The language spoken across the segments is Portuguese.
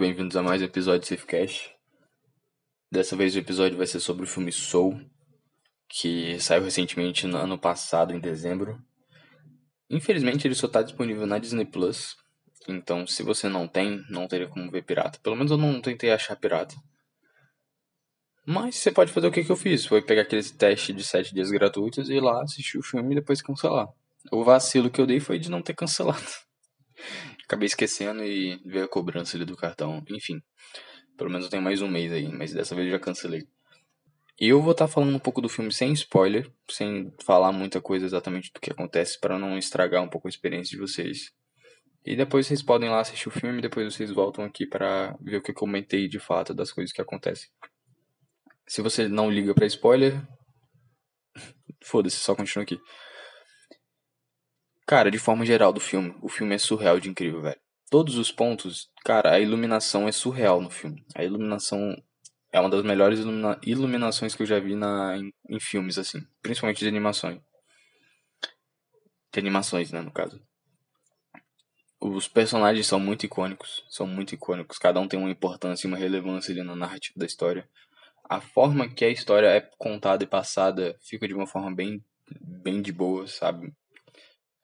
muito bem-vindos a mais um episódio de Safecast. Dessa vez o episódio vai ser sobre o filme Soul, que saiu recentemente no ano passado, em dezembro. Infelizmente ele só está disponível na Disney Plus, então se você não tem, não teria como ver pirata. Pelo menos eu não tentei achar pirata. Mas você pode fazer o que, que eu fiz, foi pegar aquele teste de 7 dias gratuitos e ir lá assistir o filme e depois cancelar. O vacilo que eu dei foi de não ter cancelado. Acabei esquecendo e veio a cobrança ali do cartão. Enfim, pelo menos eu tenho mais um mês aí, mas dessa vez eu já cancelei. E eu vou estar tá falando um pouco do filme sem spoiler, sem falar muita coisa exatamente do que acontece, para não estragar um pouco a experiência de vocês. E depois vocês podem lá assistir o filme depois vocês voltam aqui para ver o que eu comentei de fato das coisas que acontecem. Se você não liga para spoiler, foda-se, só continua aqui. Cara, de forma geral do filme, o filme é surreal de incrível, velho. Todos os pontos, cara, a iluminação é surreal no filme. A iluminação é uma das melhores ilumina iluminações que eu já vi na, em, em filmes, assim. Principalmente de animações. De animações, né, no caso. Os personagens são muito icônicos. São muito icônicos. Cada um tem uma importância e uma relevância ali na narrativa da história. A forma que a história é contada e passada fica de uma forma bem, bem de boa, sabe?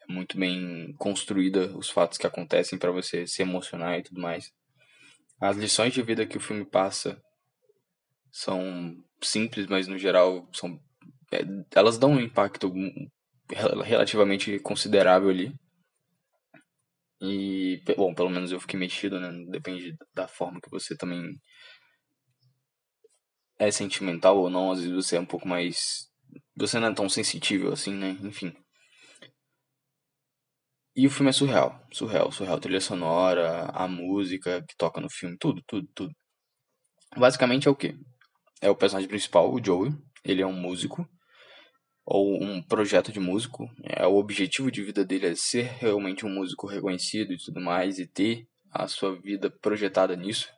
Muito bem construída os fatos que acontecem para você se emocionar e tudo mais. As lições de vida que o filme passa são simples, mas no geral são é, elas dão um impacto relativamente considerável ali. E, bom, pelo menos eu fiquei mexido, né? Depende da forma que você também é sentimental ou não. Às vezes você é um pouco mais. Você não é tão sensível assim, né? Enfim. E o filme é surreal, surreal, surreal. Trilha sonora, a música que toca no filme, tudo, tudo, tudo. Basicamente é o que? É o personagem principal, o Joey. Ele é um músico, ou um projeto de músico. É, o objetivo de vida dele é ser realmente um músico reconhecido e tudo mais, e ter a sua vida projetada nisso.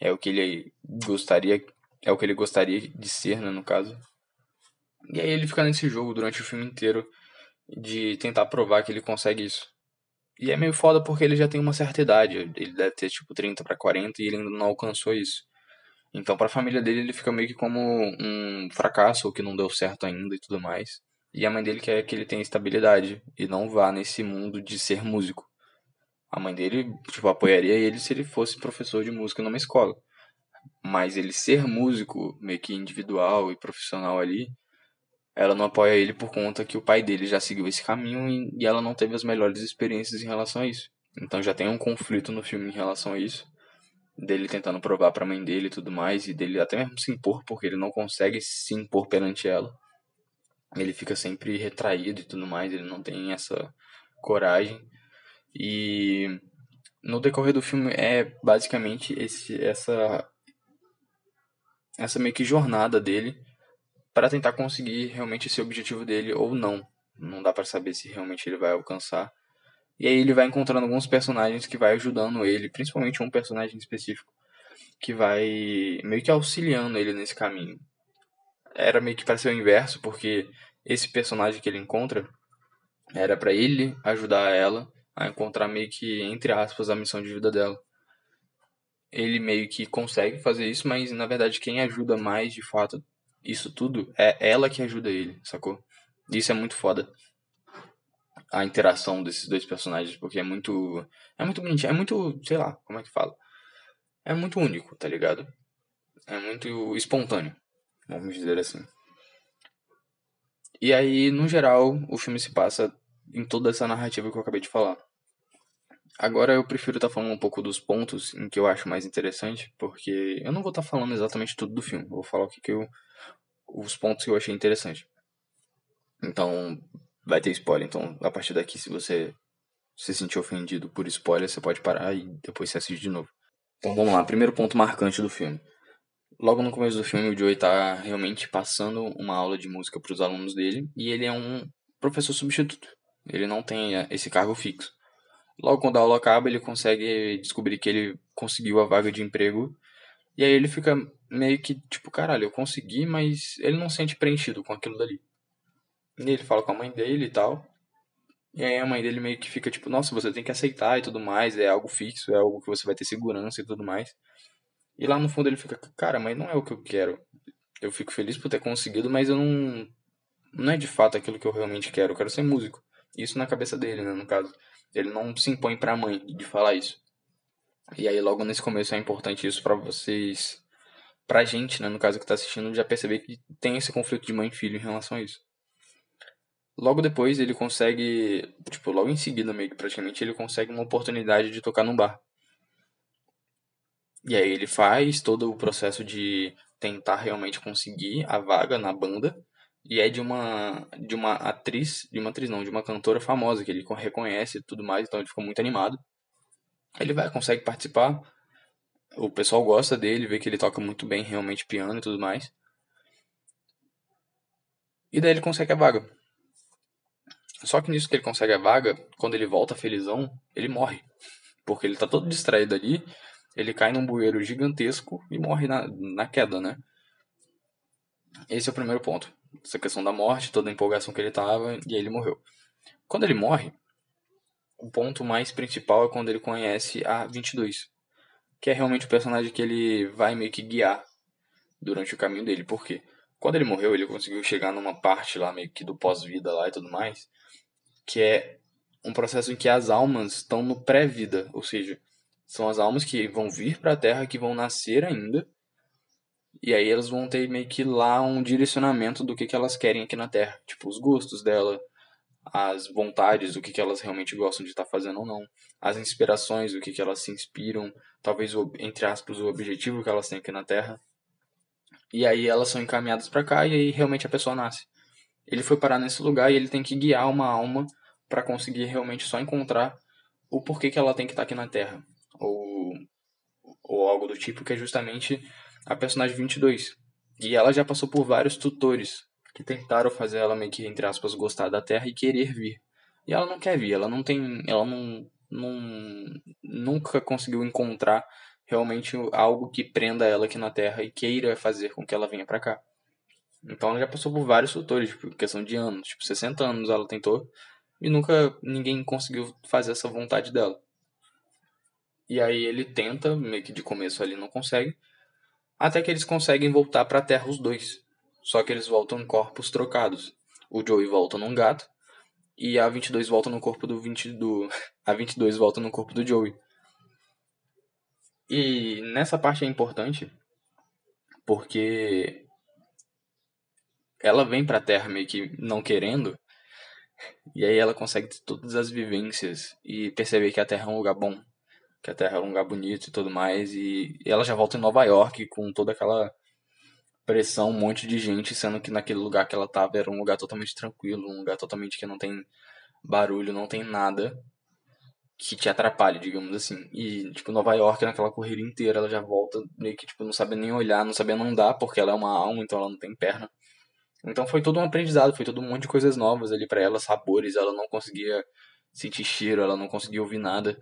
É o que ele gostaria, é o que ele gostaria de ser, né, no caso. E aí ele fica nesse jogo durante o filme inteiro de tentar provar que ele consegue isso. E é meio foda porque ele já tem uma certa idade, ele deve ter tipo 30 para 40 e ele ainda não alcançou isso. Então, para a família dele, ele fica meio que como um fracasso, ou que não deu certo ainda e tudo mais. E a mãe dele quer que ele tenha estabilidade e não vá nesse mundo de ser músico. A mãe dele, tipo, apoiaria ele se ele fosse professor de música numa escola. Mas ele ser músico, meio que individual e profissional ali, ela não apoia ele por conta que o pai dele já seguiu esse caminho e, ela não teve as melhores experiências em relação a isso. Então já tem um conflito no filme em relação a isso. Dele tentando provar pra mãe dele e tudo mais, e dele até mesmo se impor, porque ele não consegue se impor perante ela. Ele fica sempre retraído e tudo mais, ele não tem essa coragem. E no decorrer do filme é basicamente esse, essa, essa meio que jornada dele para tentar conseguir realmente esse objetivo dele ou não. Não dá para saber se realmente ele vai alcançar. E aí ele vai encontrando alguns personagens que vai ajudando ele, principalmente um personagem específico que vai meio que auxiliando ele nesse caminho. Era meio que para ser o inverso, porque esse personagem que ele encontra era para ele ajudar ela a encontrar meio que entre aspas a missão de vida dela. Ele meio que consegue fazer isso, mas na verdade quem ajuda mais de fato isso tudo, é ela que ajuda ele, sacou? Isso é muito foda. A interação desses dois personagens, porque é muito. É muito bonitinho. É muito. Sei lá, como é que fala? É muito único, tá ligado? É muito espontâneo. Vamos dizer assim. E aí, no geral, o filme se passa em toda essa narrativa que eu acabei de falar. Agora eu prefiro estar tá falando um pouco dos pontos em que eu acho mais interessante, porque eu não vou estar tá falando exatamente tudo do filme. Vou falar o que, que eu os pontos que eu achei interessante. Então, vai ter spoiler. Então, a partir daqui, se você se sentir ofendido por spoiler, você pode parar e depois você assiste de novo. Então, vamos lá. Primeiro ponto marcante do filme. Logo no começo do filme, o Joey está realmente passando uma aula de música para os alunos dele e ele é um professor substituto. Ele não tem é, esse cargo fixo. Logo quando a aula acaba, ele consegue descobrir que ele conseguiu a vaga de emprego e aí ele fica meio que tipo, caralho, eu consegui, mas ele não se sente preenchido com aquilo dali. E ele fala com a mãe dele e tal. E aí a mãe dele meio que fica tipo, nossa, você tem que aceitar e tudo mais, é algo fixo, é algo que você vai ter segurança e tudo mais. E lá no fundo ele fica, cara, mas não é o que eu quero. Eu fico feliz por ter conseguido, mas eu não. Não é de fato aquilo que eu realmente quero. Eu quero ser músico. Isso na cabeça dele, né, no caso. Ele não se impõe pra mãe de falar isso. E aí logo nesse começo é importante isso para vocês. Pra gente, né, no caso que tá assistindo, já perceber que tem esse conflito de mãe e filho em relação a isso. Logo depois ele consegue, tipo, logo em seguida meio que praticamente, ele consegue uma oportunidade de tocar num bar. E aí ele faz todo o processo de tentar realmente conseguir a vaga na banda. E é de uma de uma atriz, de uma atriz não, de uma cantora famosa que ele reconhece e tudo mais, então ele ficou muito animado. Ele vai, consegue participar. O pessoal gosta dele, vê que ele toca muito bem realmente piano e tudo mais. E daí ele consegue a vaga. Só que nisso que ele consegue a vaga, quando ele volta felizão, ele morre. Porque ele tá todo distraído ali, ele cai num bueiro gigantesco e morre na, na queda, né? Esse é o primeiro ponto. Essa questão da morte, toda a empolgação que ele tava, e aí ele morreu. Quando ele morre, o ponto mais principal é quando ele conhece a 22. Que é realmente o personagem que ele vai meio que guiar durante o caminho dele. Por quê? Quando ele morreu, ele conseguiu chegar numa parte lá meio que do pós-vida lá e tudo mais que é um processo em que as almas estão no pré-vida, ou seja, são as almas que vão vir para a Terra, que vão nascer ainda, e aí elas vão ter meio que lá um direcionamento do que, que elas querem aqui na Terra, tipo os gostos dela, as vontades, o que, que elas realmente gostam de estar tá fazendo ou não, as inspirações, o que, que elas se inspiram, talvez, entre aspas, o objetivo que elas têm aqui na Terra. E aí elas são encaminhadas para cá e aí realmente a pessoa nasce. Ele foi parar nesse lugar e ele tem que guiar uma alma para conseguir realmente só encontrar o porquê que ela tem que estar tá aqui na Terra. Ou, ou algo do tipo, que é justamente a personagem 22. E ela já passou por vários tutores que tentaram fazer ela meio que, entre aspas, gostar da Terra e querer vir. E ela não quer vir, ela não tem. Ela não. não nunca conseguiu encontrar realmente algo que prenda ela aqui na Terra e queira fazer com que ela venha para cá. Então ela já passou por vários tutores, tipo, questão de anos, tipo, 60 anos ela tentou e nunca ninguém conseguiu fazer essa vontade dela. E aí ele tenta, meio que de começo ali não consegue, até que eles conseguem voltar para a Terra os dois. Só que eles voltam em corpos trocados. O Joey volta num gato e a 22 volta no corpo do 20 do a 22 volta no corpo do Joey. E nessa parte é importante porque ela vem pra Terra meio que não querendo, e aí ela consegue ter todas as vivências e perceber que a Terra é um lugar bom, que a Terra é um lugar bonito e tudo mais, e, ela já volta em Nova York com toda aquela pressão, um monte de gente, sendo que naquele lugar que ela tava era um lugar totalmente tranquilo, um lugar totalmente que não tem barulho, não tem nada que te atrapalhe, digamos assim. E, tipo, Nova York, naquela corrida inteira, ela já volta meio que, tipo, não sabendo nem olhar, não sabendo andar, porque ela é uma alma, então ela não tem perna. Então foi todo um aprendizado, foi todo um monte de coisas novas ali para ela, sabores, ela não conseguia sentir cheiro, ela não conseguia ouvir nada.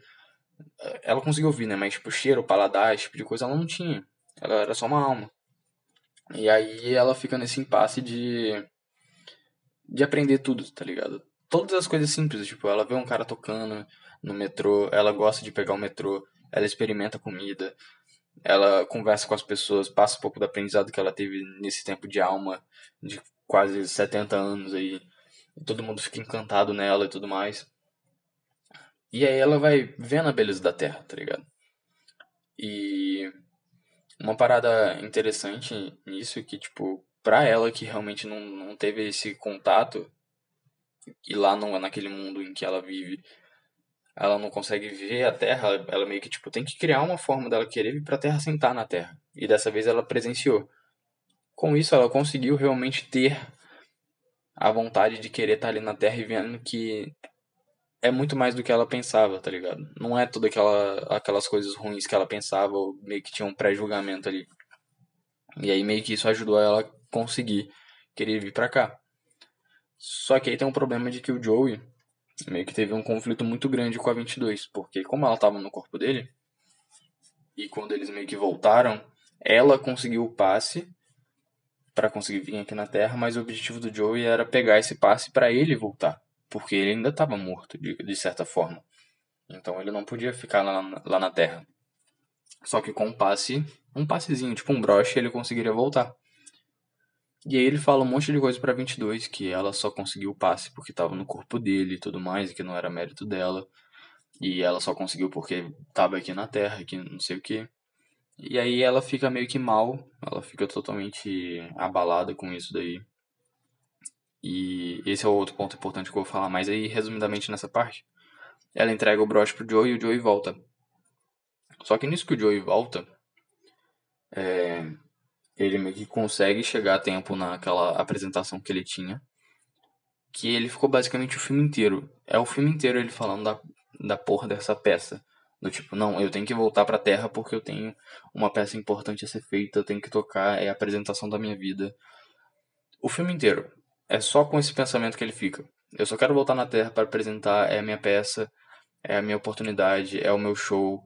Ela conseguia ouvir, né? Mas tipo, cheiro, paladar, esse tipo de coisa ela não tinha. Ela era só uma alma. E aí ela fica nesse impasse de de aprender tudo, tá ligado? Todas as coisas simples, tipo, ela vê um cara tocando no metrô, ela gosta de pegar o metrô, ela experimenta comida, ela conversa com as pessoas, passa um pouco do aprendizado que ela teve nesse tempo de alma, de quase 70 anos aí. Todo mundo fica encantado nela e tudo mais. E aí ela vai vendo a beleza da Terra, tá ligado? E uma parada interessante nisso é que, tipo, pra ela que realmente não, não teve esse contato, e lá não, naquele mundo em que ela vive, ela não consegue ver a Terra, ela meio que tipo tem que criar uma forma dela querer vir para a Terra sentar na Terra. E dessa vez ela presenciou. Com isso ela conseguiu realmente ter a vontade de querer estar tá ali na Terra e vendo que é muito mais do que ela pensava, tá ligado? Não é tudo aquela, aquelas coisas ruins que ela pensava, ou meio que tinha um pré-julgamento ali. E aí meio que isso ajudou ela a conseguir querer vir pra cá. Só que aí tem um problema de que o Joey, meio que teve um conflito muito grande com a 22, porque como ela estava no corpo dele, e quando eles meio que voltaram, ela conseguiu o passe para conseguir vir aqui na Terra, mas o objetivo do Joey era pegar esse passe para ele voltar, porque ele ainda estava morto, de, de certa forma. Então ele não podia ficar lá, lá na Terra. Só que com um passe, um passezinho, tipo um broche, ele conseguiria voltar. E aí ele fala um monte de coisa pra 22, que ela só conseguiu o passe porque tava no corpo dele e tudo mais, e que não era mérito dela. E ela só conseguiu porque tava aqui na Terra, que não sei o que. E aí ela fica meio que mal, ela fica totalmente abalada com isso daí. E esse é o outro ponto importante que eu vou falar mais aí, resumidamente nessa parte. Ela entrega o broche pro Joey e o Joey volta. Só que nisso que o Joey volta, é, ele meio que consegue chegar a tempo naquela apresentação que ele tinha. Que ele ficou basicamente o filme inteiro. É o filme inteiro ele falando da, da porra dessa peça. Do tipo, não, eu tenho que voltar pra Terra porque eu tenho uma peça importante a ser feita, eu tenho que tocar, é a apresentação da minha vida. O filme inteiro. É só com esse pensamento que ele fica. Eu só quero voltar na Terra para apresentar, é a minha peça, é a minha oportunidade, é o meu show,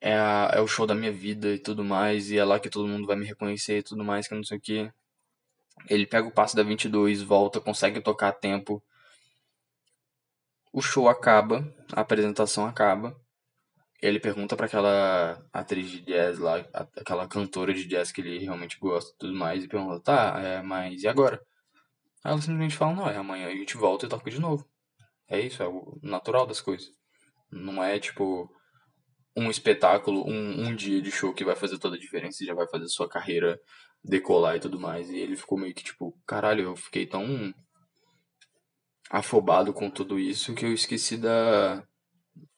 é, a, é o show da minha vida e tudo mais, e é lá que todo mundo vai me reconhecer e tudo mais, que não sei o que. Ele pega o passe da 22, volta, consegue tocar a tempo. O show acaba, a apresentação acaba. Ele pergunta para aquela atriz de jazz lá, aquela cantora de jazz que ele realmente gosta e tudo mais, e pergunta: tá, é, mas e agora? Aí ela simplesmente fala: não, é amanhã a gente volta e toca de novo. É isso, é o natural das coisas. Não é tipo um espetáculo, um, um dia de show que vai fazer toda a diferença e já vai fazer sua carreira decolar e tudo mais. E ele ficou meio que tipo, caralho, eu fiquei tão afobado com tudo isso que eu esqueci da,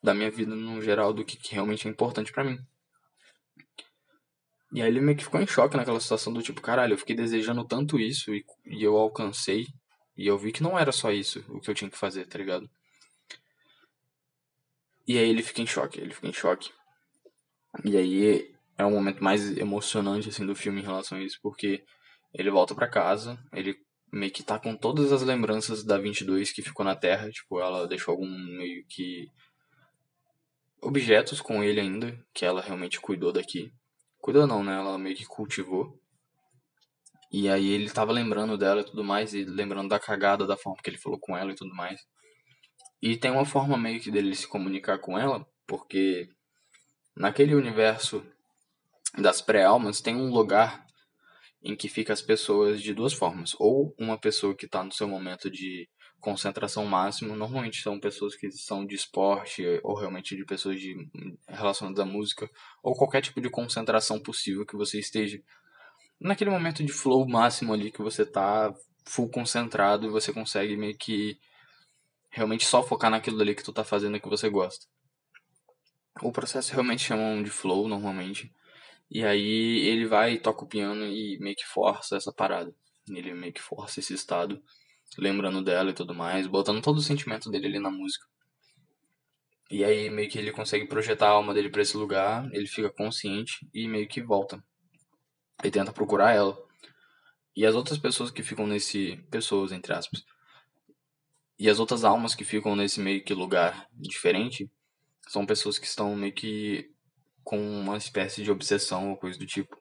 da minha vida no geral, do que, que realmente é importante para mim. E aí ele meio que ficou em choque naquela situação do tipo, caralho, eu fiquei desejando tanto isso e, e eu alcancei. E eu vi que não era só isso o que eu tinha que fazer, tá ligado? E aí ele fica em choque, ele fica em choque. E aí é o momento mais emocionante assim do filme em relação a isso, porque ele volta para casa, ele meio que tá com todas as lembranças da 22 que ficou na Terra, tipo, ela deixou algum meio que objetos com ele ainda, que ela realmente cuidou daqui. Cuidou não, né? Ela meio que cultivou. E aí ele tava lembrando dela e tudo mais, e lembrando da cagada, da forma que ele falou com ela e tudo mais. E tem uma forma meio que dele se comunicar com ela, porque naquele universo das pré-almas tem um lugar em que fica as pessoas de duas formas. Ou uma pessoa que está no seu momento de concentração máximo, normalmente são pessoas que são de esporte ou realmente de pessoas de relacionadas à música, ou qualquer tipo de concentração possível que você esteja naquele momento de flow máximo ali que você tá full concentrado e você consegue meio que realmente só focar naquilo ali que tu tá fazendo que você gosta. O processo realmente chamam de flow normalmente. E aí ele vai toca o piano e meio que força essa parada. Ele meio que força esse estado, lembrando dela e tudo mais, botando todo o sentimento dele ali na música. E aí meio que ele consegue projetar a alma dele para esse lugar, ele fica consciente e meio que volta. E tenta procurar ela. E as outras pessoas que ficam nesse. Pessoas, entre aspas e as outras almas que ficam nesse meio que lugar diferente são pessoas que estão meio que com uma espécie de obsessão ou coisa do tipo.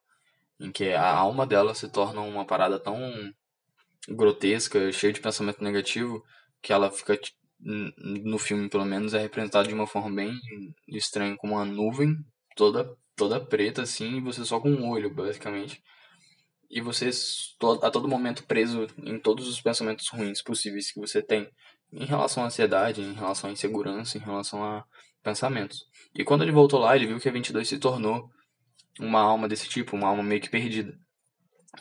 Em que a alma dela se torna uma parada tão grotesca, cheia de pensamento negativo, que ela fica, no filme pelo menos, é representada de uma forma bem estranha, como uma nuvem toda, toda preta assim, e você só com um olho, basicamente e você a todo momento preso em todos os pensamentos ruins possíveis que você tem em relação à ansiedade, em relação à insegurança, em relação a pensamentos. E quando ele voltou lá, ele viu que a 22 se tornou uma alma desse tipo, uma alma meio que perdida.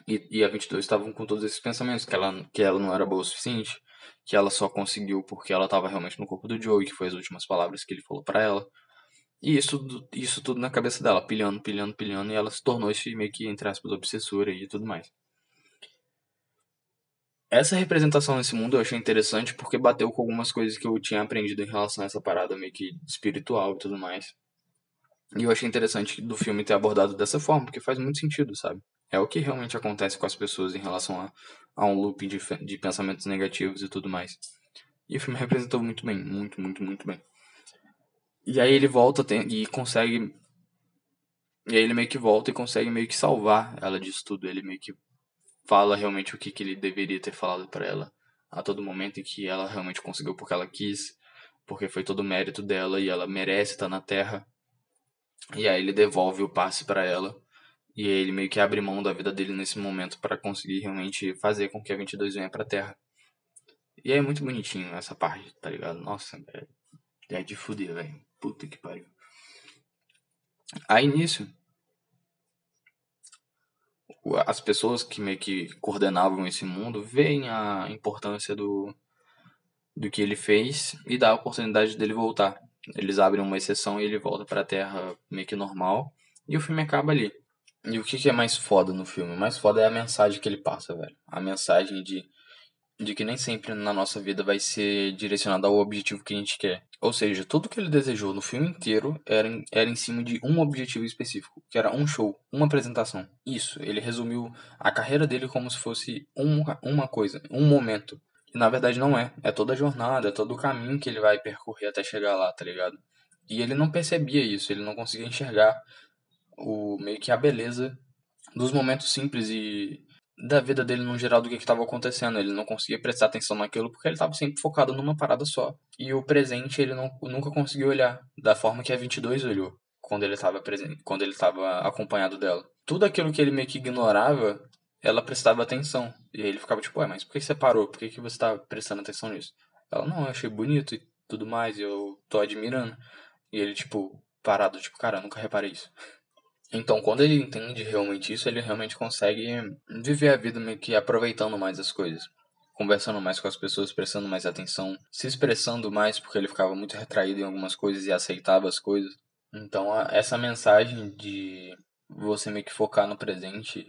E, e a 22 estava com todos esses pensamentos, que ela, que ela não era boa o suficiente, que ela só conseguiu porque ela estava realmente no corpo do Joey, que foi as últimas palavras que ele falou para ela. E isso, isso tudo na cabeça dela, pilhando, pilhando, pilhando, e ela se tornou esse meio que, entre aspas, obsessora e tudo mais. Essa representação nesse mundo eu achei interessante porque bateu com algumas coisas que eu tinha aprendido em relação a essa parada meio que espiritual e tudo mais. E eu achei interessante do filme ter abordado dessa forma, porque faz muito sentido, sabe? É o que realmente acontece com as pessoas em relação a, a um loop de, de pensamentos negativos e tudo mais. E o filme representou muito bem, muito, muito, muito bem. E aí ele volta tem, e consegue. E aí ele meio que volta e consegue meio que salvar ela disso tudo. Ele meio que fala realmente o que, que ele deveria ter falado para ela a todo momento em que ela realmente conseguiu porque ela quis, porque foi todo o mérito dela e ela merece estar na Terra. E aí ele devolve o passe para ela. E ele meio que abre mão da vida dele nesse momento para conseguir realmente fazer com que a 22 venha pra Terra. E é muito bonitinho essa parte, tá ligado? Nossa, é, é de fuder, velho. Puta que pariu. Aí nisso, as pessoas que meio que coordenavam esse mundo veem a importância do, do que ele fez e dá a oportunidade dele voltar. Eles abrem uma exceção e ele volta para a Terra meio que normal e o filme acaba ali. E o que, que é mais foda no filme? O mais foda é a mensagem que ele passa, velho. A mensagem de de que nem sempre na nossa vida vai ser direcionado ao objetivo que a gente quer. Ou seja, tudo que ele desejou no filme inteiro era em, era em cima de um objetivo específico, que era um show, uma apresentação. Isso, ele resumiu a carreira dele como se fosse uma, uma coisa, um momento. E na verdade não é. É toda a jornada, é todo o caminho que ele vai percorrer até chegar lá, tá ligado? E ele não percebia isso, ele não conseguia enxergar o meio que a beleza dos momentos simples e da vida dele no geral do que estava acontecendo. Ele não conseguia prestar atenção naquilo porque ele estava sempre focado numa parada só. E o presente ele não, nunca conseguiu olhar da forma que a 22 olhou quando ele estava presente, quando ele estava acompanhado dela. Tudo aquilo que ele meio que ignorava, ela prestava atenção. E ele ficava tipo, ué, mas por que você parou? Por que, que você tá prestando atenção nisso? Ela, não, eu achei bonito e tudo mais, eu tô admirando. E ele, tipo, parado, tipo, cara, eu nunca reparei isso. Então, quando ele entende realmente isso, ele realmente consegue viver a vida meio que aproveitando mais as coisas. Conversando mais com as pessoas, prestando mais atenção, se expressando mais, porque ele ficava muito retraído em algumas coisas e aceitava as coisas. Então, essa mensagem de você meio que focar no presente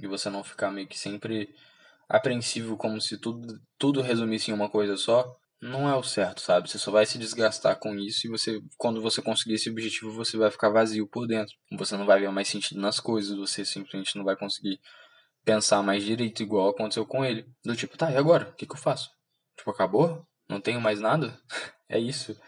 e você não ficar meio que sempre apreensivo como se tudo, tudo resumisse em uma coisa só, não é o certo, sabe? Você só vai se desgastar com isso e você, quando você conseguir esse objetivo, você vai ficar vazio por dentro. Você não vai ver mais sentido nas coisas, você simplesmente não vai conseguir pensar mais direito, igual aconteceu com ele. Do tipo, tá, e agora? O que, que eu faço? Tipo, acabou? Não tenho mais nada? é isso.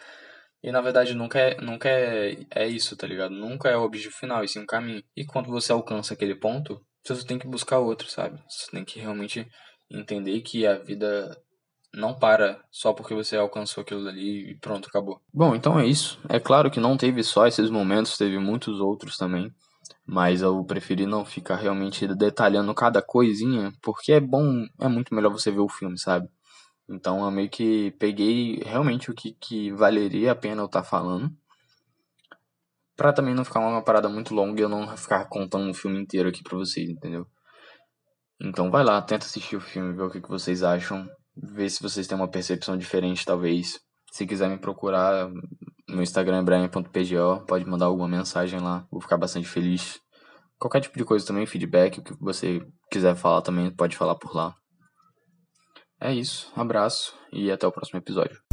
E na verdade nunca é, nunca é, é isso, tá ligado? Nunca é o objetivo final, e sim um caminho. E quando você alcança aquele ponto, você tem que buscar outro, sabe? Você tem que realmente entender que a vida não para só porque você alcançou aquilo ali e pronto, acabou. Bom, então é isso. É claro que não teve só esses momentos, teve muitos outros também. Mas eu preferi não ficar realmente detalhando cada coisinha, porque é bom, é muito melhor você ver o filme, sabe? Então eu meio que peguei realmente o que, que valeria a pena eu estar tá falando. Pra também não ficar uma parada muito longa e eu não ficar contando o filme inteiro aqui pra vocês, entendeu? Então vai lá, tenta assistir o filme, ver o que, que vocês acham ver se vocês têm uma percepção diferente, talvez. Se quiser me procurar, no Instagram é brian.pgo, pode mandar alguma mensagem lá, vou ficar bastante feliz. Qualquer tipo de coisa também, feedback, o que você quiser falar também, pode falar por lá. É isso, abraço e até o próximo episódio.